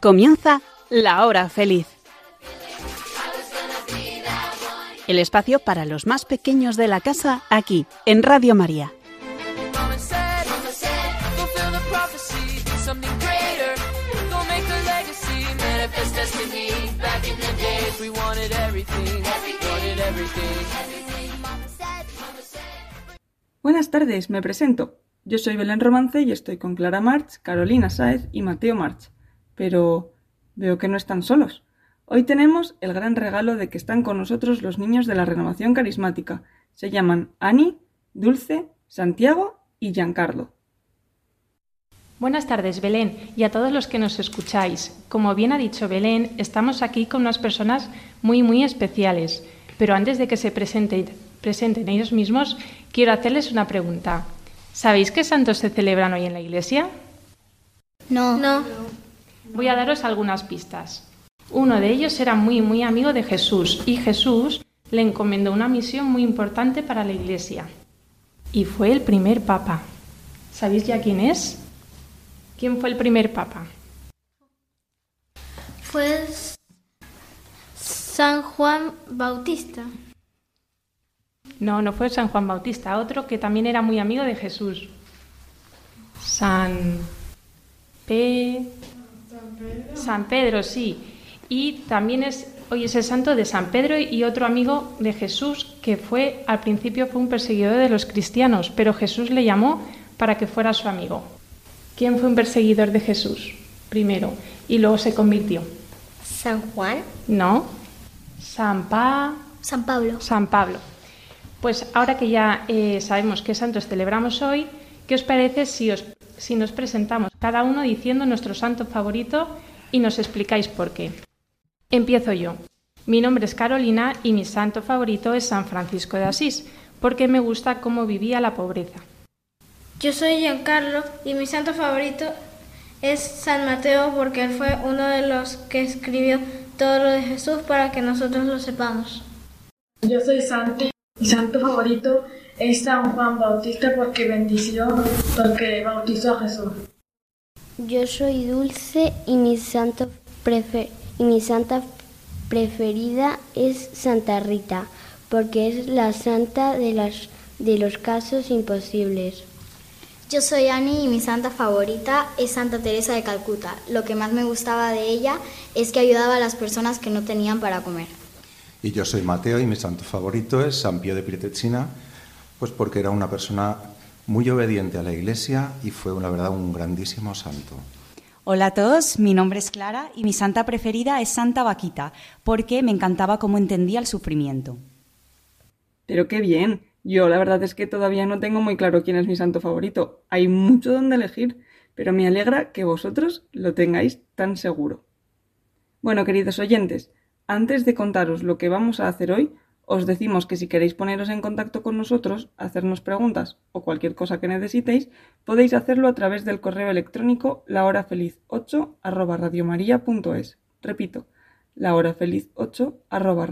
Comienza la hora feliz. El espacio para los más pequeños de la casa aquí, en Radio María. Buenas tardes, me presento. Yo soy Belén Romance y estoy con Clara March, Carolina Sáez y Mateo March. Pero veo que no están solos. Hoy tenemos el gran regalo de que están con nosotros los niños de la renovación carismática. Se llaman Ani, Dulce, Santiago y Giancarlo. Buenas tardes, Belén, y a todos los que nos escucháis. Como bien ha dicho Belén, estamos aquí con unas personas muy, muy especiales. Pero antes de que se presenten, presenten ellos mismos, quiero hacerles una pregunta. ¿Sabéis qué santos se celebran hoy en la iglesia? No. No. Voy a daros algunas pistas. Uno de ellos era muy, muy amigo de Jesús y Jesús le encomendó una misión muy importante para la iglesia. Y fue el primer papa. ¿Sabéis ya quién es? ¿Quién fue el primer papa? Fue San Juan Bautista. No, no fue San Juan Bautista, otro que también era muy amigo de Jesús. San P. San Pedro, sí. Y también es hoy es el santo de San Pedro y otro amigo de Jesús que fue al principio fue un perseguidor de los cristianos, pero Jesús le llamó para que fuera su amigo. ¿Quién fue un perseguidor de Jesús? Primero y luego se convirtió. San Juan. No. San Pa. San Pablo. San Pablo. Pues ahora que ya eh, sabemos qué santos celebramos hoy, ¿qué os parece si, os, si nos presentamos cada uno diciendo nuestro santo favorito y nos explicáis por qué? Empiezo yo. Mi nombre es Carolina y mi santo favorito es San Francisco de Asís, porque me gusta cómo vivía la pobreza. Yo soy Giancarlo y mi santo favorito es San Mateo porque él fue uno de los que escribió todo lo de Jesús para que nosotros lo sepamos. Yo soy Santi mi santo favorito es San Juan Bautista porque bendició, porque bautizó a Jesús. Yo soy Dulce y mi, santo y mi santa preferida es Santa Rita, porque es la santa de, las, de los casos imposibles. Yo soy Annie y mi santa favorita es Santa Teresa de Calcuta. Lo que más me gustaba de ella es que ayudaba a las personas que no tenían para comer. Y yo soy Mateo y mi santo favorito es San Pío de Pietrelcina, pues porque era una persona muy obediente a la Iglesia y fue, la verdad, un grandísimo santo. Hola a todos, mi nombre es Clara y mi santa preferida es Santa Vaquita, porque me encantaba cómo entendía el sufrimiento. Pero qué bien. Yo la verdad es que todavía no tengo muy claro quién es mi santo favorito. Hay mucho donde elegir, pero me alegra que vosotros lo tengáis tan seguro. Bueno, queridos oyentes, antes de contaros lo que vamos a hacer hoy, os decimos que si queréis poneros en contacto con nosotros, hacernos preguntas o cualquier cosa que necesitéis, podéis hacerlo a través del correo electrónico lahorafeliz8 arroba Repito, lahorafeliz8 arroba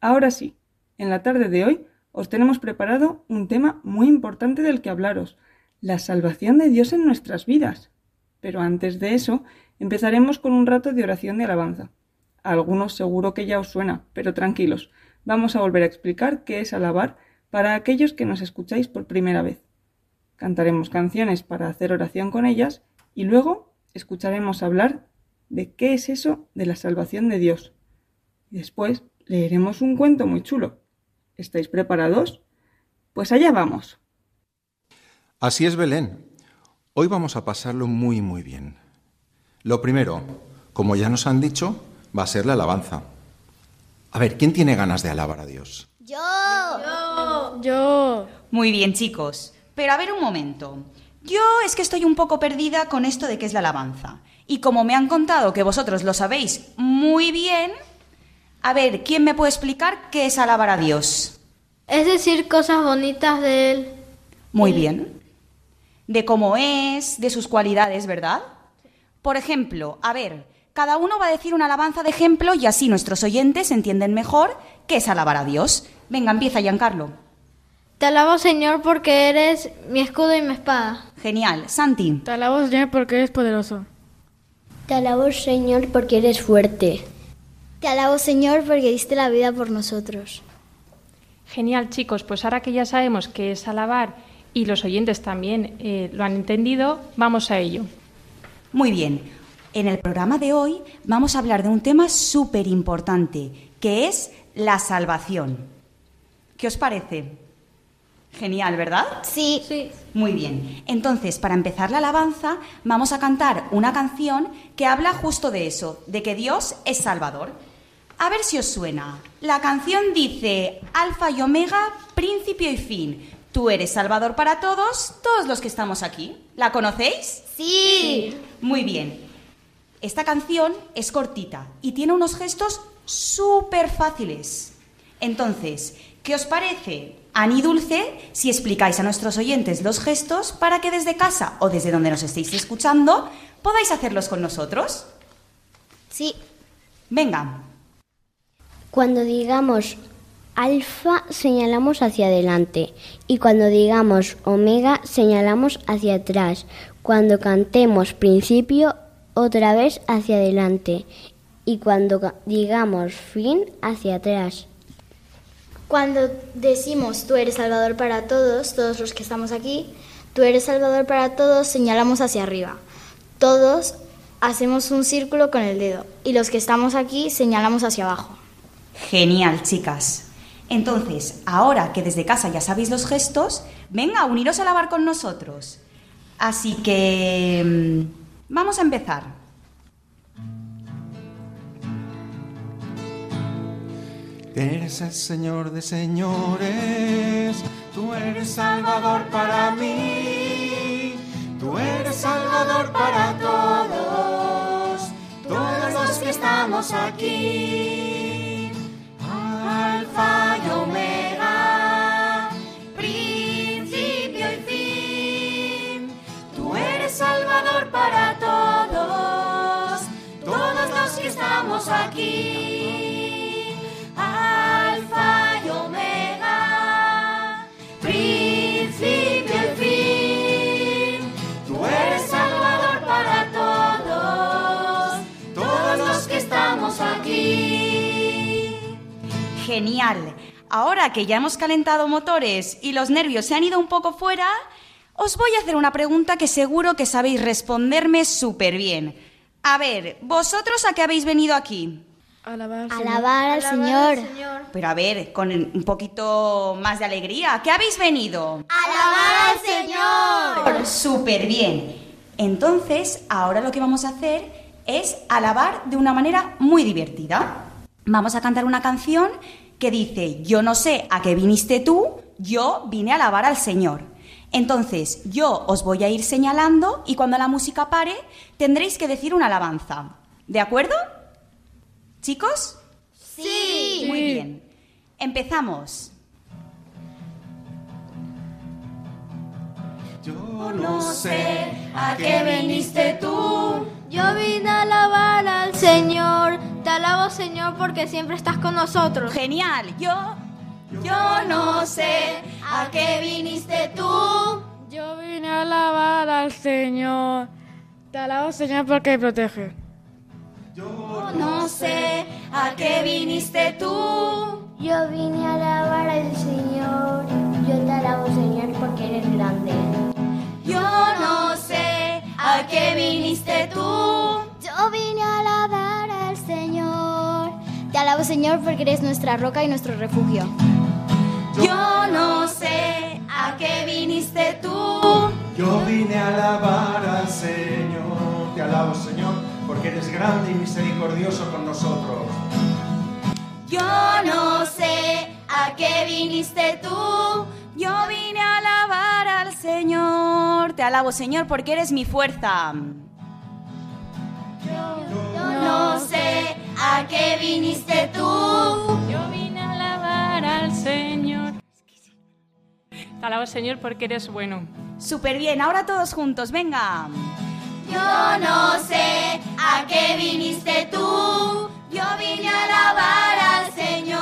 Ahora sí, en la tarde de hoy os tenemos preparado un tema muy importante del que hablaros, la salvación de Dios en nuestras vidas. Pero antes de eso, Empezaremos con un rato de oración de alabanza. Algunos seguro que ya os suena, pero tranquilos, vamos a volver a explicar qué es alabar para aquellos que nos escucháis por primera vez. Cantaremos canciones para hacer oración con ellas y luego escucharemos hablar de qué es eso de la salvación de Dios. Después leeremos un cuento muy chulo. ¿Estáis preparados? Pues allá vamos. Así es, Belén. Hoy vamos a pasarlo muy, muy bien. Lo primero, como ya nos han dicho, va a ser la alabanza. A ver, ¿quién tiene ganas de alabar a Dios? Yo. Yo. Yo. Muy bien, chicos. Pero a ver un momento. Yo es que estoy un poco perdida con esto de qué es la alabanza. Y como me han contado que vosotros lo sabéis muy bien, a ver, ¿quién me puede explicar qué es alabar a Dios? Es decir, cosas bonitas de Él. Muy bien. De cómo es, de sus cualidades, ¿verdad? Por ejemplo, a ver, cada uno va a decir una alabanza de ejemplo y así nuestros oyentes entienden mejor qué es alabar a Dios. Venga, empieza, Giancarlo. Te alabo, Señor, porque eres mi escudo y mi espada. Genial. Santi. Te alabo, Señor, porque eres poderoso. Te alabo, Señor, porque eres fuerte. Te alabo, Señor, porque diste la vida por nosotros. Genial, chicos. Pues ahora que ya sabemos qué es alabar y los oyentes también eh, lo han entendido, vamos a ello. Muy bien. En el programa de hoy vamos a hablar de un tema súper importante, que es la salvación. ¿Qué os parece? Genial, ¿verdad? Sí. Sí. Muy bien. Entonces, para empezar la alabanza, vamos a cantar una canción que habla justo de eso, de que Dios es Salvador. A ver si os suena. La canción dice, Alfa y Omega, principio y fin. Tú eres Salvador para todos, todos los que estamos aquí. ¿La conocéis? Sí. Muy bien. Esta canción es cortita y tiene unos gestos súper fáciles. Entonces, ¿qué os parece, Ani Dulce, si explicáis a nuestros oyentes los gestos para que desde casa o desde donde nos estéis escuchando podáis hacerlos con nosotros? Sí. Venga. Cuando digamos alfa, señalamos hacia adelante. Y cuando digamos omega, señalamos hacia atrás. Cuando cantemos principio, otra vez hacia adelante. Y cuando digamos fin, hacia atrás. Cuando decimos tú eres Salvador para todos, todos los que estamos aquí, tú eres Salvador para todos, señalamos hacia arriba. Todos hacemos un círculo con el dedo y los que estamos aquí señalamos hacia abajo. Genial, chicas. Entonces, ahora que desde casa ya sabéis los gestos, venga, uniros a lavar con nosotros. Así que... Vamos a empezar. Eres el Señor de señores, tú eres Salvador para mí, tú eres Salvador para todos, todos los que estamos aquí. Alfa y Omega, aquí. Alfa y Omega, principio y fin. Tú eres Salvador para todos, todos los que estamos aquí. Genial. Ahora que ya hemos calentado motores y los nervios se han ido un poco fuera, os voy a hacer una pregunta que seguro que sabéis responderme súper bien. A ver, ¿vosotros a qué habéis venido aquí? Alabar, Alabar al Señor. Pero a ver, con un poquito más de alegría. ¿Qué habéis venido? Alabar al Señor. Súper bien. Entonces, ahora lo que vamos a hacer es alabar de una manera muy divertida. Vamos a cantar una canción que dice, yo no sé a qué viniste tú, yo vine a alabar al Señor. Entonces, yo os voy a ir señalando y cuando la música pare, tendréis que decir una alabanza. ¿De acuerdo? ¿Chicos? Sí. Muy bien. Empezamos. Yo no sé a qué viniste tú. Yo vine a alabar al Señor. Te alabo, Señor, porque siempre estás con nosotros. Genial. Yo, yo no sé a qué viniste tú. Yo vine a alabar al Señor. Te alabo, Señor, porque protege. Yo no sé a qué viniste tú. Yo vine a alabar al Señor. Yo te alabo, Señor, porque eres grande. Yo no sé a qué viniste tú. Yo vine a alabar al Señor. Te alabo, Señor, porque eres nuestra roca y nuestro refugio. Yo no sé a qué viniste tú. Yo vine a alabar al Señor. Te alabo, Señor, porque eres grande y misericordioso con nosotros. Yo no sé a qué viniste tú. Yo vine a alabar al Señor. Te alabo, Señor, porque eres mi fuerza. Yo no sé a qué viniste tú. Yo vine a alabar al Señor. Alabo, Señor, porque eres bueno. Súper bien, ahora todos juntos, venga. Yo no sé a qué viniste tú. Yo vine a alabar al Señor.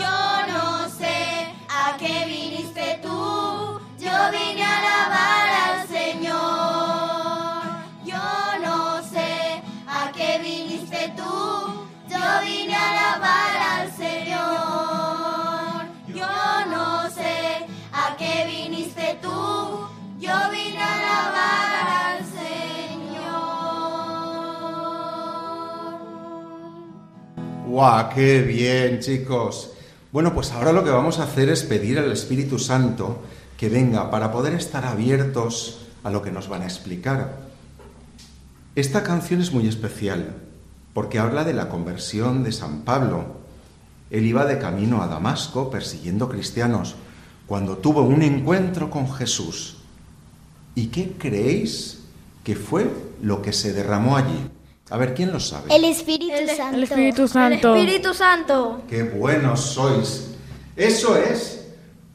Yo no sé a qué viniste tú. Yo vine a alabar al Señor. Yo tú, yo vine a alabar al Señor. ¡Guau! ¡Qué bien, chicos! Bueno, pues ahora lo que vamos a hacer es pedir al Espíritu Santo que venga para poder estar abiertos a lo que nos van a explicar. Esta canción es muy especial porque habla de la conversión de San Pablo. Él iba de camino a Damasco persiguiendo cristianos cuando tuvo un encuentro con Jesús. ¿Y qué creéis que fue lo que se derramó allí? A ver, ¿quién lo sabe? El Espíritu Santo. El Espíritu Santo. El Espíritu Santo. ¡Qué buenos sois! Eso es.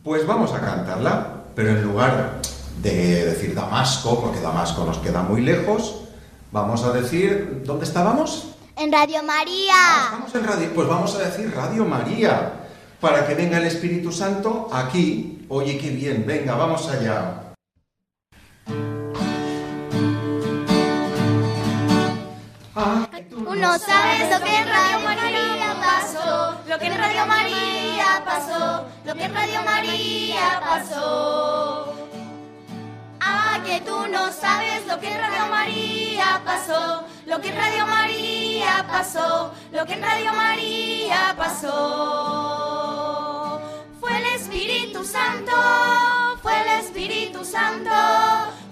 Pues vamos a cantarla, pero en lugar de decir Damasco, porque Damasco nos queda muy lejos, vamos a decir, ¿dónde estábamos? En Radio María. Estamos en radio, pues vamos a decir Radio María, para que venga el Espíritu Santo aquí. Oye, qué bien, venga, vamos allá. Tú no sabes lo que en Radio María pasó, lo que en Radio María pasó, lo que en Radio María pasó. Ah, que tú no sabes lo que en Radio María pasó, lo que en Radio María pasó, lo que en Radio María pasó. Fue el Espíritu Santo, fue el Espíritu Santo,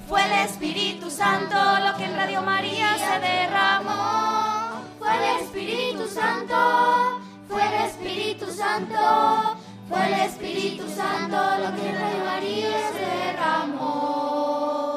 fue el Espíritu Santo lo que en Radio María se derramó. Fue el Espíritu Santo, fue el Espíritu Santo, fue el Espíritu Santo lo que en Radio María se derramó.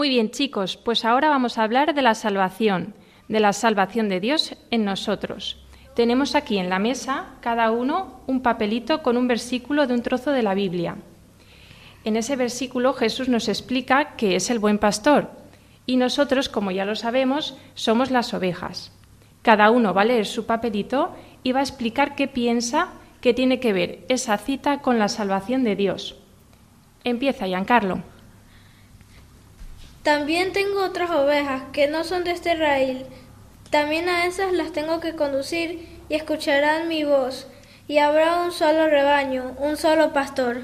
Muy bien, chicos, pues ahora vamos a hablar de la salvación, de la salvación de Dios en nosotros. Tenemos aquí en la mesa cada uno un papelito con un versículo de un trozo de la Biblia. En ese versículo Jesús nos explica que es el buen pastor y nosotros, como ya lo sabemos, somos las ovejas. Cada uno va a leer su papelito y va a explicar qué piensa que tiene que ver esa cita con la salvación de Dios. Empieza, Giancarlo. También tengo otras ovejas que no son de este raíl. También a esas las tengo que conducir y escucharán mi voz. Y habrá un solo rebaño, un solo pastor.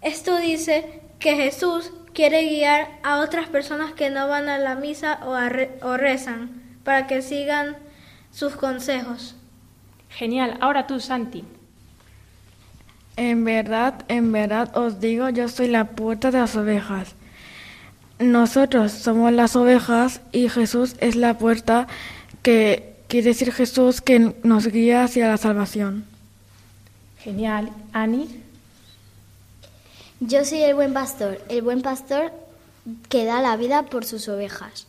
esto dice que Jesús quiere guiar a otras personas que no van a la misa o, o rezan para que sigan sus consejos. Genial. Ahora tú, Santi. En verdad, en verdad os digo, yo soy la puerta de las ovejas. Nosotros somos las ovejas y Jesús es la puerta que quiere decir Jesús que nos guía hacia la salvación. Genial. Ani. Yo soy el buen pastor, el buen pastor que da la vida por sus ovejas.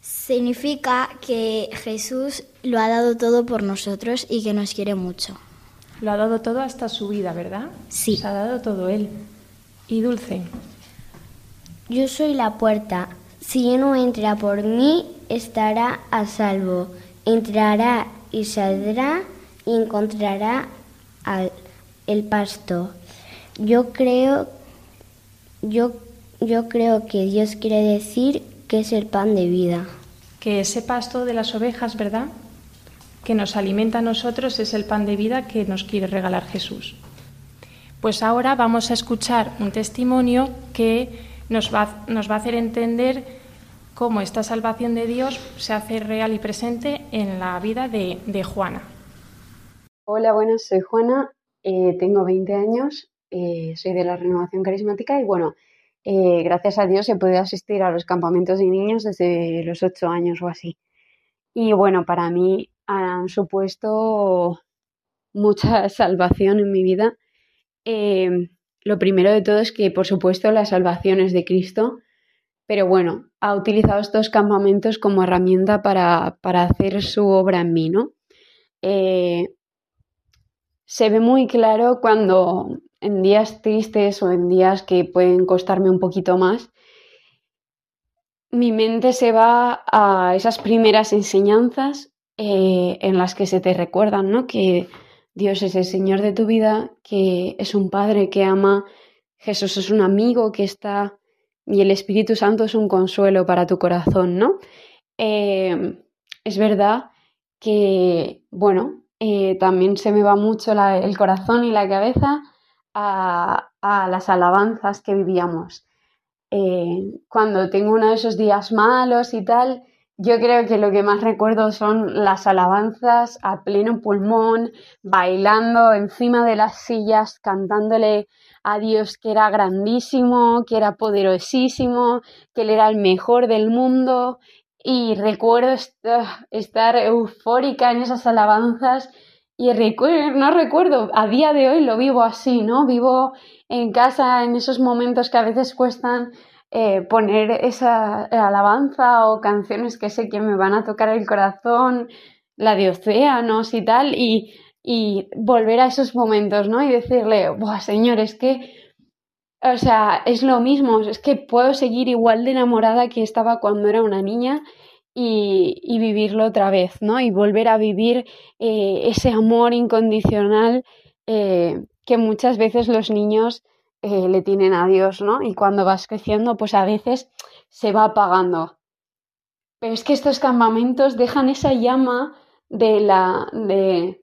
Significa que Jesús lo ha dado todo por nosotros y que nos quiere mucho. Lo ha dado todo hasta su vida, ¿verdad? Sí. Se ha dado todo él. Y Dulce. Yo soy la puerta. Si uno entra por mí, estará a salvo. Entrará y saldrá y encontrará al, el pasto. Yo creo, yo, yo creo que Dios quiere decir que es el pan de vida. Que ese pasto de las ovejas, ¿verdad? Que nos alimenta a nosotros es el pan de vida que nos quiere regalar Jesús. Pues ahora vamos a escuchar un testimonio que nos va, nos va a hacer entender cómo esta salvación de Dios se hace real y presente en la vida de, Juana. Hola, buenas, soy Juana, eh, tengo 20 años, eh, soy de la Renovación Carismática y bueno, eh, gracias a Dios he podido asistir a los campamentos de niños desde los 8 años o así. Y bueno, para mí han supuesto mucha salvación en mi vida. Eh, lo primero de todo es que, por supuesto, la salvación es de Cristo, pero bueno, ha utilizado estos campamentos como herramienta para, hacer su obra en mí, ¿no? Eh, se ve muy claro cuando en días tristes o en días que pueden costarme un poquito más, mi mente se va a esas primeras enseñanzas eh, en las que se te recuerdan, ¿no? Que Dios es el Señor de tu vida, que es un Padre que ama, Jesús es un amigo que está y el Espíritu Santo es un consuelo para tu corazón, ¿no? Eh, es verdad que, bueno, eh, también se me va mucho el corazón y la cabeza a, las alabanzas que vivíamos. cuando tengo uno de esos días malos y tal, yo creo que lo que más recuerdo son las alabanzas a pleno pulmón, bailando encima de las sillas, cantándole a Dios que era grandísimo, que era poderosísimo, que Él era el mejor del mundo. Y recuerdo estar eufórica en esas alabanzas y no recuerdo, a día de hoy lo vivo así, ¿no? Vivo en casa en esos momentos que a veces cuestan eh, poner esa alabanza o canciones que sé que me van a tocar el corazón, la de océanos y tal, y, y volver a esos momentos, ¿no? Y decirle, Buah, Señor, es que, o sea, es lo mismo, es que puedo seguir igual de enamorada que estaba cuando era una niña y, y vivirlo otra vez, ¿no? Y volver a vivir eh, ese amor incondicional eh, que muchas veces los niños eh, le tienen a Dios, ¿no? Y cuando vas creciendo, pues a veces se va apagando. Pero es que estos campamentos dejan esa llama de la, de,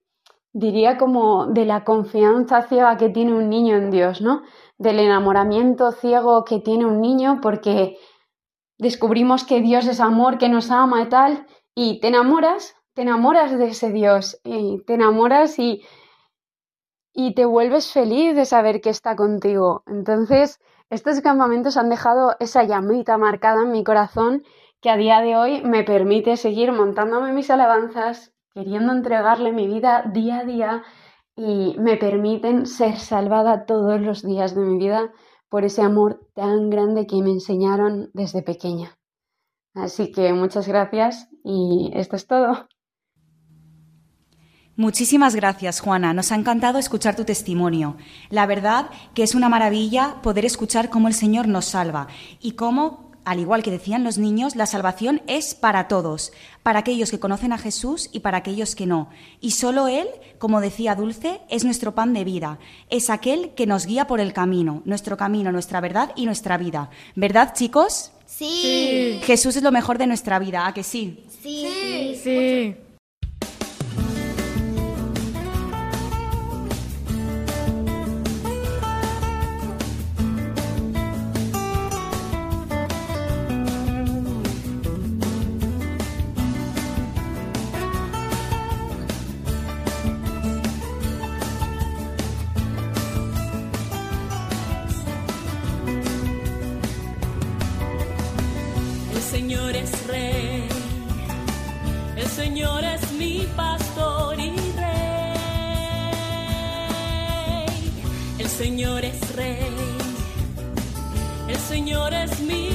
diría como de la confianza ciega que tiene un niño en Dios, ¿no? Del enamoramiento ciego que tiene un niño porque descubrimos que Dios es amor, que nos ama y tal, y te enamoras, te enamoras de ese Dios, y te enamoras y, y te vuelves feliz de saber que está contigo. Entonces, estos campamentos han dejado esa llamita marcada en mi corazón que a día de hoy me permite seguir montándome mis alabanzas, queriendo entregarle mi vida día a día y me permiten ser salvada todos los días de mi vida por ese amor tan grande que me enseñaron desde pequeña. Así que muchas gracias y esto es todo. Muchísimas gracias, Juana. Nos ha encantado escuchar tu testimonio. La verdad que es una maravilla poder escuchar cómo el Señor nos salva y cómo, al igual que decían los niños, la salvación es para todos, para aquellos que conocen a Jesús y para aquellos que no. Y solo Él, como decía Dulce, es nuestro pan de vida, es aquel que nos guía por el camino, nuestro camino, nuestra verdad y nuestra vida. ¿Verdad, chicos? Sí. Jesús es lo mejor de nuestra vida, ¿a que sí? Sí. Sí. El Señor es rey, el Señor es mi pastor y rey. El Señor es rey, el Señor es mi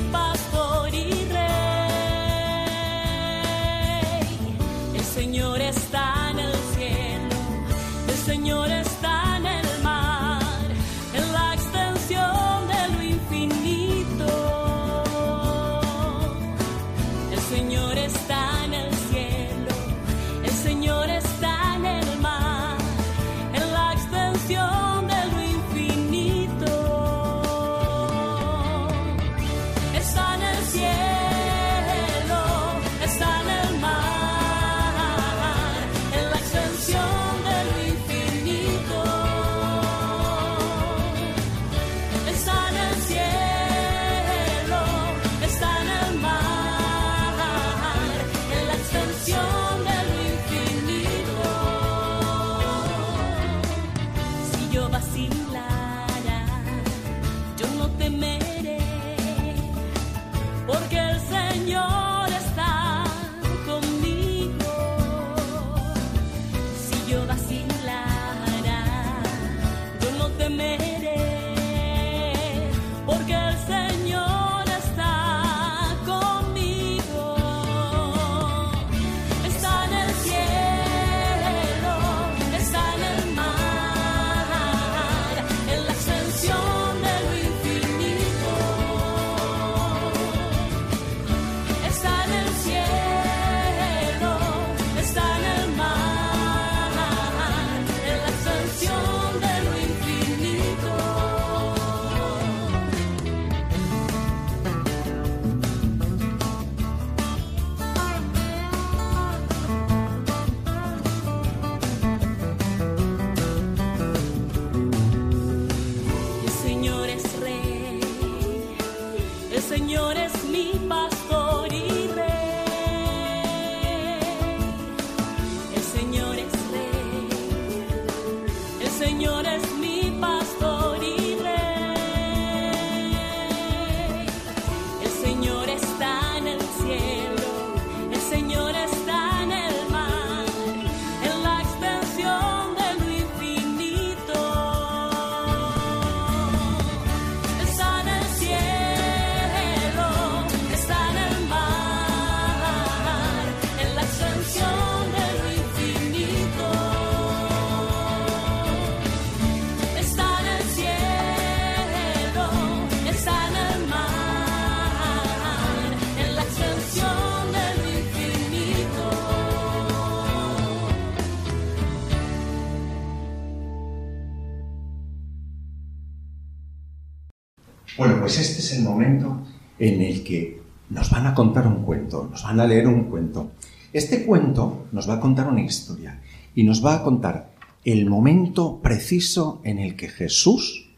momento en el que nos van a contar un cuento, nos van a leer un cuento. Este cuento nos va a contar una historia y nos va a contar el momento preciso en el que Jesús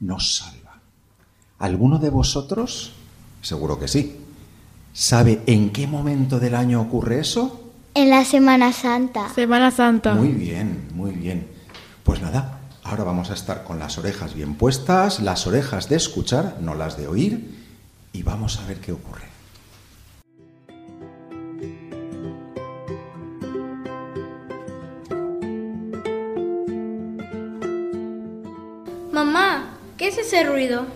nos salva. ¿Alguno de vosotros? Seguro que sí. ¿Sabe en qué momento del año ocurre eso? En la Semana Santa. Semana Santa. Muy bien, muy bien. Pues nada, ahora vamos a estar con las orejas bien puestas, las orejas de escuchar, no las de oír, y vamos a ver qué ocurre. Mamá, ¿Qué es ese ruido?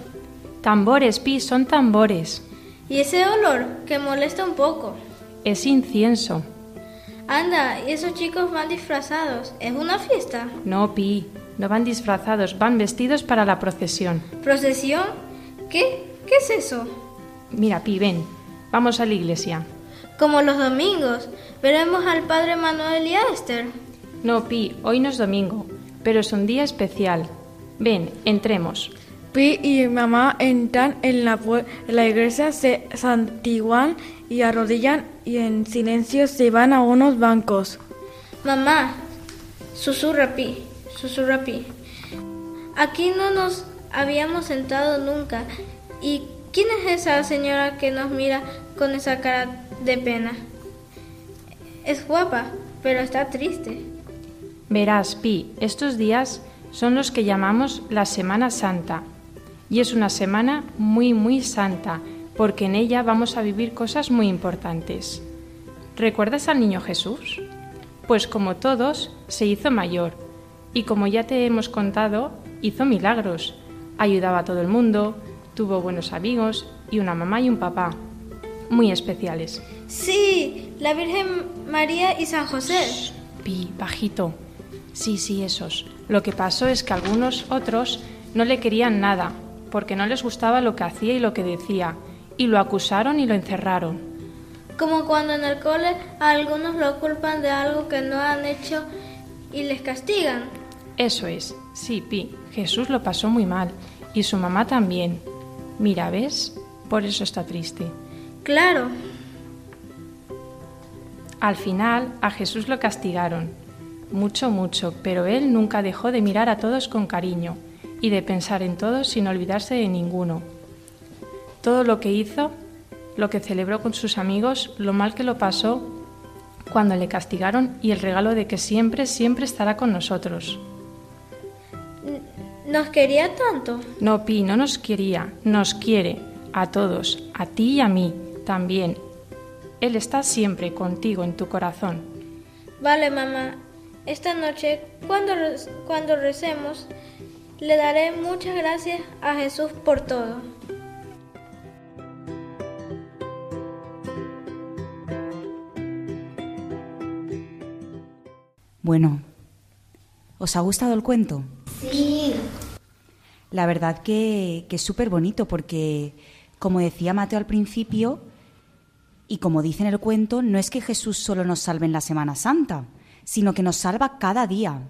Tambores, Pi, son tambores. ¿Y ese olor que molesta un poco? Es incienso. Anda, y esos chicos van disfrazados. ¿Es una fiesta? No, Pi, no van disfrazados, van vestidos para la procesión. ¿Procesión? ¿Qué? ¿Qué es eso? Mira, Pi, ven, vamos a la iglesia. Como los domingos, veremos al padre Manuel y a Esther. No, Pi, hoy no es domingo, pero es un día especial. Ven, entremos. Pi y mamá entran en la, en la iglesia, se santiguan y arrodillan y en silencio se van a unos bancos. Mamá, susurra Pi, susurra Pi. Aquí no nos habíamos sentado nunca. ¿Y quién es esa señora que nos mira con esa cara de pena? Es guapa, pero está triste. Verás, Pi, estos días son los que llamamos la Semana Santa. Y es una semana muy, muy santa, porque en ella vamos a vivir cosas muy importantes. ¿Recuerdas al niño Jesús? Pues como todos, se hizo mayor. Y como ya te hemos contado, hizo milagros. Ayudaba a todo el mundo, tuvo buenos amigos y una mamá y un papá. Muy especiales. Sí, la Virgen María y San José. Pi, bajito. Sí, sí, esos. Lo que pasó es que algunos otros no le querían nada, porque no les gustaba lo que hacía y lo que decía, y lo acusaron y lo encerraron. Como cuando en el cole a algunos lo culpan de algo que no han hecho y les castigan. Eso es. Sí, Pi, Jesús lo pasó muy mal, y su mamá también. Mira, ¿ves? Por eso está triste. Claro, Al final, a Jesús lo castigaron. Mucho, mucho, pero él nunca dejó de mirar a todos con cariño y de pensar en todos sin olvidarse de ninguno. Todo lo que hizo, lo que celebró con sus amigos, lo mal que lo pasó cuando le castigaron y el regalo de que siempre, siempre estará con nosotros. Nos quería tanto. No, Pi, no nos quería, nos quiere, a todos, a ti y a mí también. Él está siempre contigo en tu corazón. Vale, mamá. Esta noche, cuando, cuando recemos, le daré muchas gracias a Jesús por todo. Bueno, ¿os ha gustado el cuento? Sí. La verdad que, es súper bonito porque, como decía Mateo al principio, y como dice en el cuento, no es que Jesús solo nos salve en la Semana Santa, sino que nos salva cada día.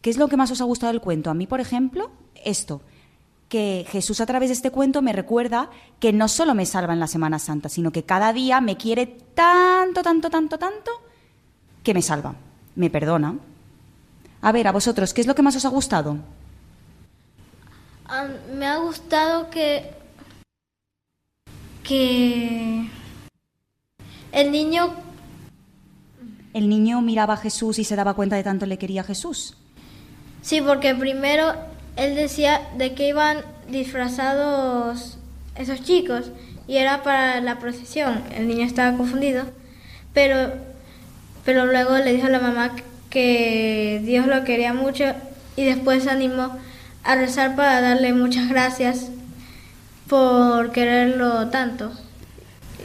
¿Qué es lo que más os ha gustado del cuento? A mí, por ejemplo, esto, que Jesús a través de este cuento me recuerda que no solo me salva en la Semana Santa, sino que cada día me quiere tanto, tanto, tanto, tanto, que me salva, me perdona. A ver, a vosotros, ¿qué es lo que más os ha gustado? Ah, me ha gustado que. que. el niño. ¿El niño miraba a Jesús y se daba cuenta de tanto le quería a Jesús? Sí, porque primero él decía de que iban disfrazados esos chicos y era para la procesión. El niño estaba confundido, pero, pero luego le dijo a la mamá que Dios lo quería mucho y después se animó a rezar para darle muchas gracias por quererlo tanto.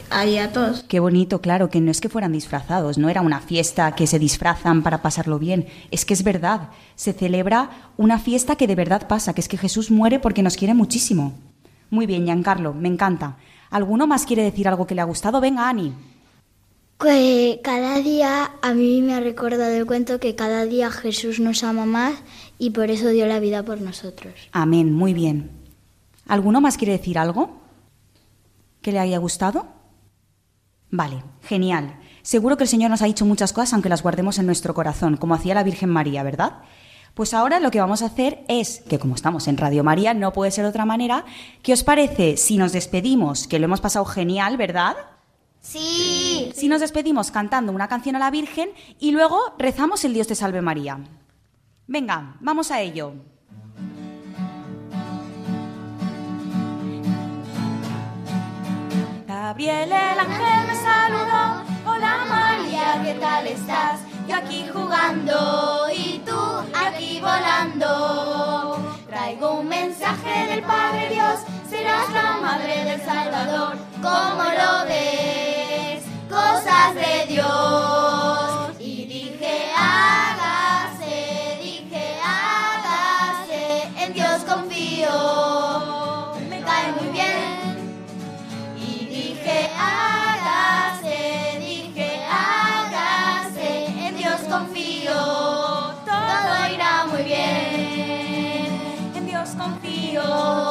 Ahí a todos. Qué bonito, claro, que no es que fueran disfrazados, no era una fiesta que se disfrazan para pasarlo bien, es que es verdad, se celebra una fiesta que de verdad pasa, que es que Jesús muere porque nos quiere muchísimo. Muy bien, Giancarlo, me encanta. ¿Alguno más quiere decir algo que le ha gustado? Venga, Ani. Que cada día a mí me ha recordado el cuento que cada día Jesús nos ama más y por eso dio la vida por nosotros. Amén, muy bien. ¿Alguno más quiere decir algo? ¿Que le haya gustado? Vale, genial. Seguro que el Señor nos ha dicho muchas cosas aunque las guardemos en nuestro corazón, como hacía la Virgen María, ¿verdad? Pues ahora lo que vamos a hacer es, que como estamos en Radio María, no puede ser de otra manera, ¿qué os parece si nos despedimos, que lo hemos pasado genial, ¿verdad? Sí. Si nos despedimos cantando una canción a la Virgen y luego rezamos el Dios te salve María. Venga, vamos a ello. Gabriel el ángel me saludó. Hola María, ¿qué tal estás? Yo aquí jugando y tú aquí volando. Traigo un mensaje del Padre Dios, serás la madre del Salvador. ¿Cómo lo ves? Cosas de Dios. Y dije, hágase, dije, hágase, en Dios confío. Me cae muy bien. Y dije, hágase, dije, hágase, en Dios confío. Todo irá muy bien. En Dios confío.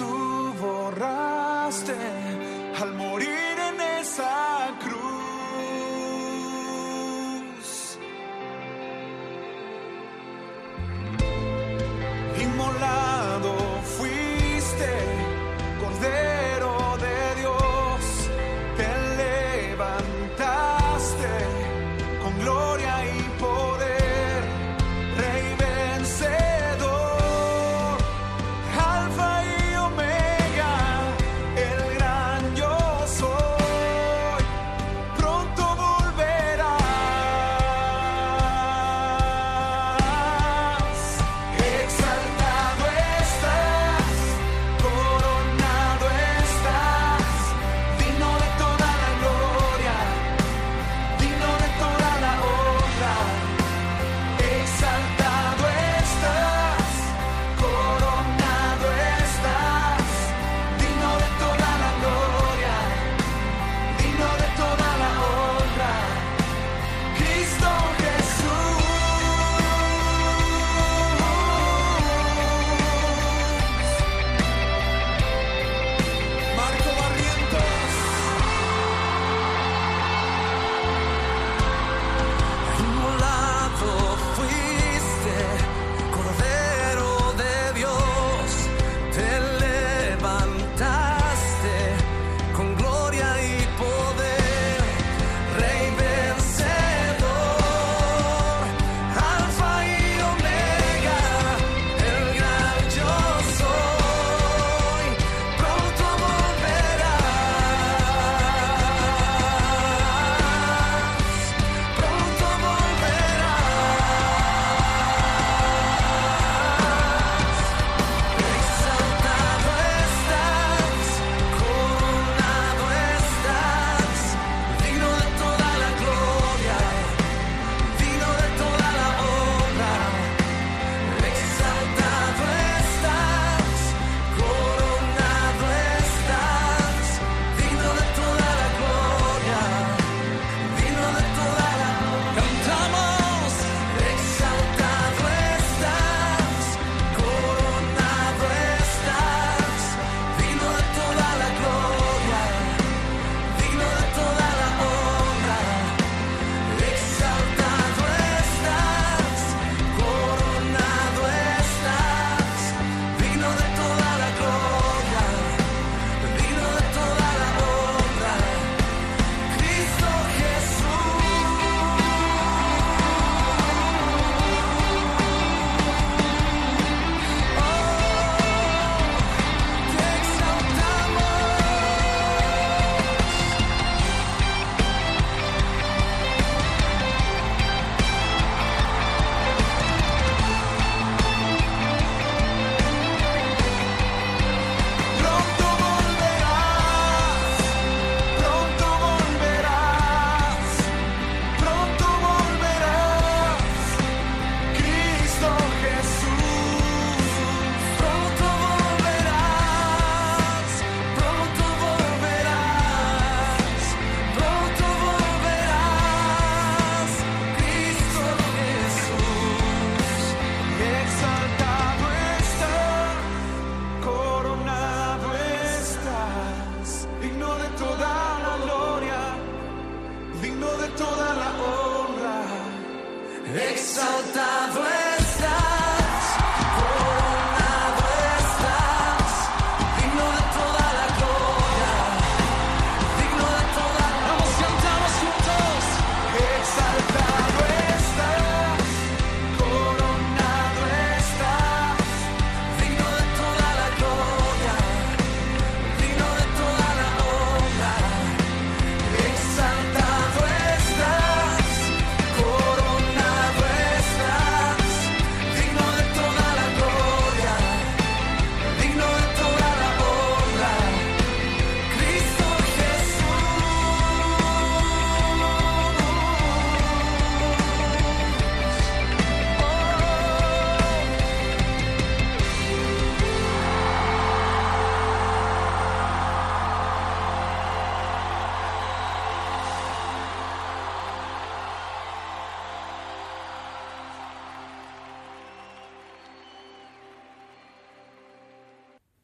Tú borraste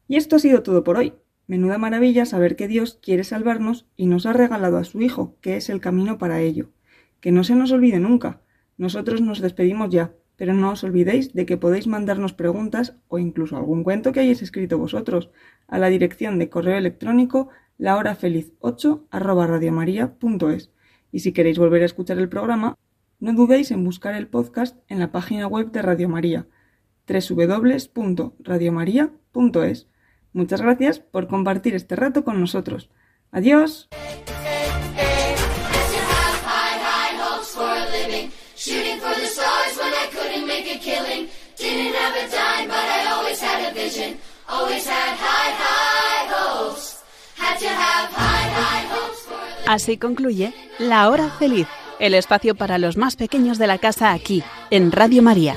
Y esto ha sido todo por hoy. Menuda maravilla saber que Dios quiere salvarnos y nos ha regalado a su Hijo, que es el camino para ello. Que no se nos olvide nunca. Nosotros nos despedimos ya, pero no os olvidéis de que podéis mandarnos preguntas o incluso algún cuento que hayáis escrito vosotros a la dirección de correo electrónico lahorafeliz8 arroba radiomaria.es. Y si queréis volver a escuchar el programa, no dudéis en buscar el podcast en la página web de Radio María, www.radiomaria.es. Muchas gracias por compartir este rato con nosotros. Adiós. Así concluye La Hora Feliz, el espacio para los más pequeños de la casa aquí, en Radio María.